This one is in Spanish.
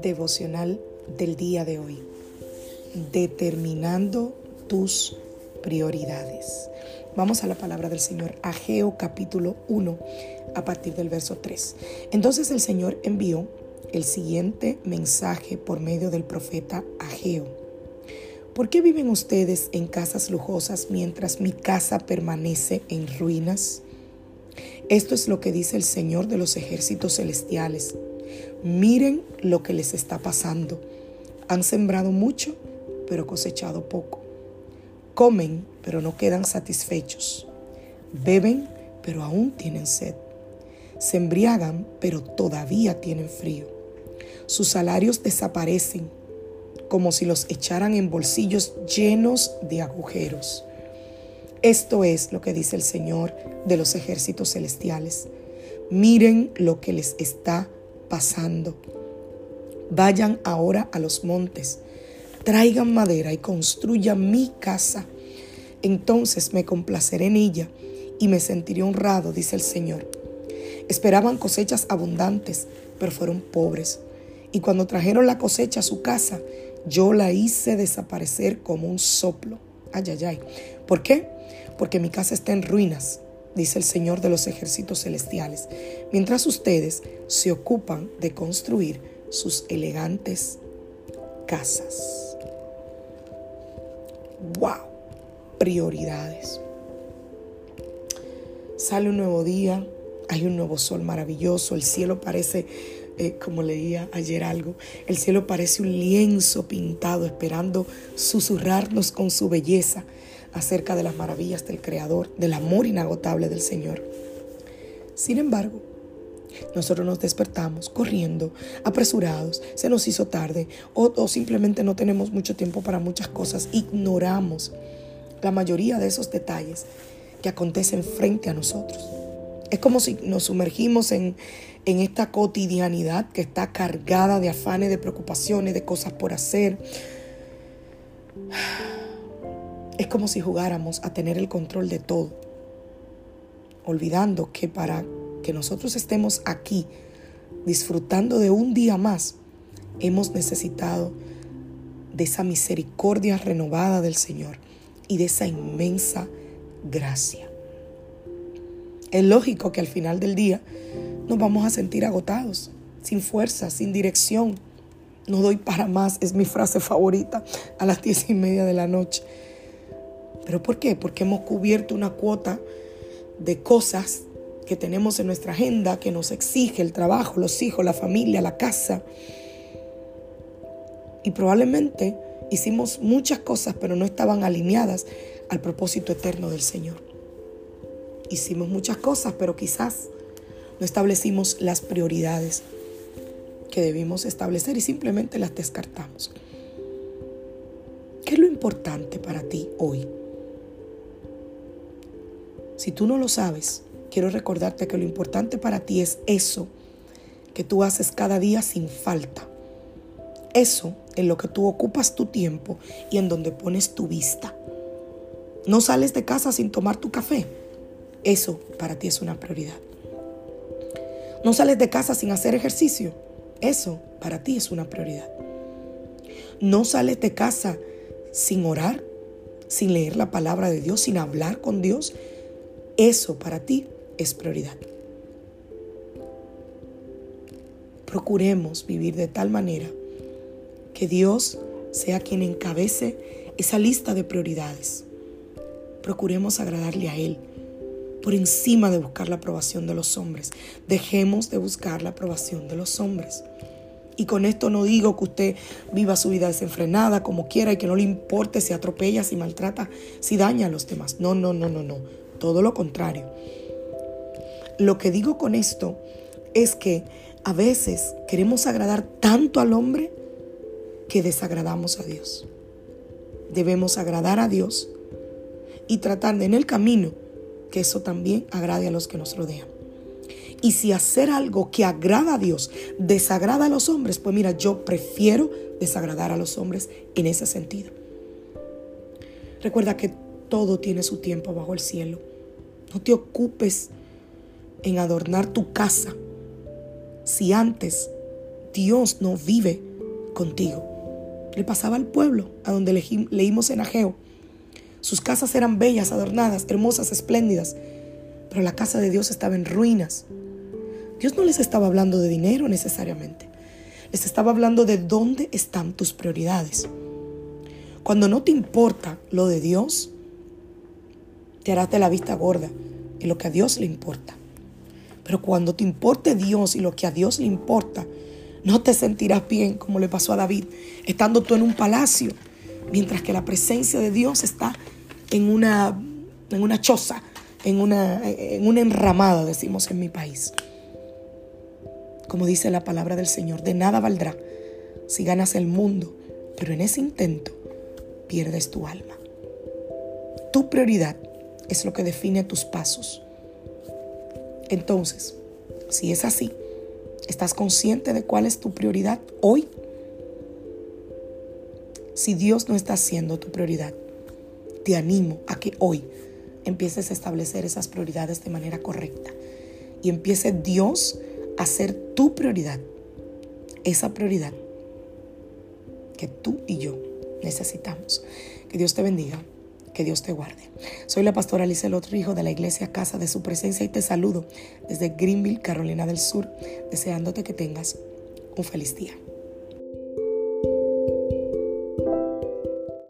Devocional del día de hoy. Determinando tus prioridades. Vamos a la palabra del Señor, Ageo capítulo 1, a partir del verso 3. Entonces el Señor envió el siguiente mensaje por medio del profeta Ageo. ¿Por qué viven ustedes en casas lujosas mientras mi casa permanece en ruinas? Esto es lo que dice el Señor de los ejércitos celestiales. Miren lo que les está pasando. Han sembrado mucho, pero cosechado poco. Comen, pero no quedan satisfechos. Beben, pero aún tienen sed. Se embriagan, pero todavía tienen frío. Sus salarios desaparecen como si los echaran en bolsillos llenos de agujeros. Esto es lo que dice el Señor de los ejércitos celestiales. Miren lo que les está pasando. Vayan ahora a los montes, traigan madera y construyan mi casa. Entonces me complaceré en ella y me sentiré honrado, dice el Señor. Esperaban cosechas abundantes, pero fueron pobres. Y cuando trajeron la cosecha a su casa, yo la hice desaparecer como un soplo. Ay, ay, ay. ¿Por qué? Porque mi casa está en ruinas dice el Señor de los ejércitos celestiales, mientras ustedes se ocupan de construir sus elegantes casas. ¡Wow! Prioridades. Sale un nuevo día, hay un nuevo sol maravilloso, el cielo parece, eh, como leía ayer algo, el cielo parece un lienzo pintado esperando susurrarnos con su belleza acerca de las maravillas del Creador, del amor inagotable del Señor. Sin embargo, nosotros nos despertamos corriendo, apresurados, se nos hizo tarde o, simplemente no tenemos mucho tiempo para muchas cosas. Ignoramos la mayoría de esos detalles que acontecen frente a nosotros. Es como si nos sumergimos en, en esta cotidianidad que está cargada de afanes, de preocupaciones, de cosas por hacer es como si jugáramos a tener el control de todo, olvidando que para que nosotros estemos aquí disfrutando de un día más, hemos necesitado de esa misericordia renovada del Señor y de esa inmensa gracia. Es lógico que al final del día nos vamos a sentir agotados, sin fuerza, sin dirección. No doy para más, es mi frase favorita a las diez y media de la noche. ¿Pero por qué? Porque hemos cubierto una cuota de cosas que tenemos en nuestra agenda que nos exige el trabajo, los hijos, la familia, la casa. Y probablemente hicimos muchas cosas, pero no estaban alineadas al propósito eterno del Señor. Hicimos muchas cosas, pero quizás no establecimos las prioridades que debimos establecer y simplemente las descartamos. ¿Qué es lo importante para ti hoy? Si tú no lo sabes, quiero recordarte que lo importante para ti es eso que tú haces cada día sin falta. Eso en lo que tú ocupas tu tiempo y en donde pones tu vista. No sales de casa sin tomar tu café. Eso para ti es una prioridad. No sales de casa sin hacer ejercicio. Eso para ti es una prioridad. No sales de casa sin orar, sin leer la palabra de Dios, sin hablar con Dios. Eso para ti es prioridad. Procuremos vivir de tal manera que Dios sea quien encabece esa lista de prioridades. Procuremos agradarle a Él por encima de buscar la aprobación de los hombres. Dejemos de buscar la aprobación de los hombres. Y con esto no digo que usted viva su vida desenfrenada como quiera y que no le importe si atropella, si maltrata, si daña a los demás. No, no, no, no, no. Todo lo contrario. Lo que digo con esto es que a veces queremos agradar tanto al hombre que desagradamos a Dios. Debemos agradar a Dios y tratar de en el camino que eso también agrade a los que nos rodean. Y si hacer algo que agrada a Dios desagrada a los hombres, pues mira, yo prefiero desagradar a los hombres en ese sentido. Recuerda que todo tiene su tiempo bajo el cielo. No te ocupes en adornar tu casa si antes Dios no vive contigo. Le pasaba al pueblo a donde leímos en Ageo. Sus casas eran bellas, adornadas, hermosas, espléndidas, pero la casa de Dios estaba en ruinas. Dios no les estaba hablando de dinero necesariamente. Les estaba hablando de dónde están tus prioridades. Cuando no te importa lo de Dios, te harás de la vista gorda en lo que a Dios le importa. Pero cuando te importe Dios y lo que a Dios le importa, no te sentirás bien como le pasó a David, estando tú en un palacio, mientras que la presencia de Dios está en una, en una choza, en una, en una enramada, decimos en mi país. Como dice la palabra del Señor, de nada valdrá si ganas el mundo, pero en ese intento pierdes tu alma. Tu prioridad es lo que define tus pasos. Entonces, si es así, ¿estás consciente de cuál es tu prioridad hoy? Si Dios no está siendo tu prioridad, te animo a que hoy empieces a establecer esas prioridades de manera correcta y empiece Dios a ser tu prioridad, esa prioridad que tú y yo necesitamos. Que Dios te bendiga. Que Dios te guarde. Soy la pastora Alice Rijo de la iglesia Casa de Su Presencia y te saludo desde Greenville, Carolina del Sur, deseándote que tengas un feliz día.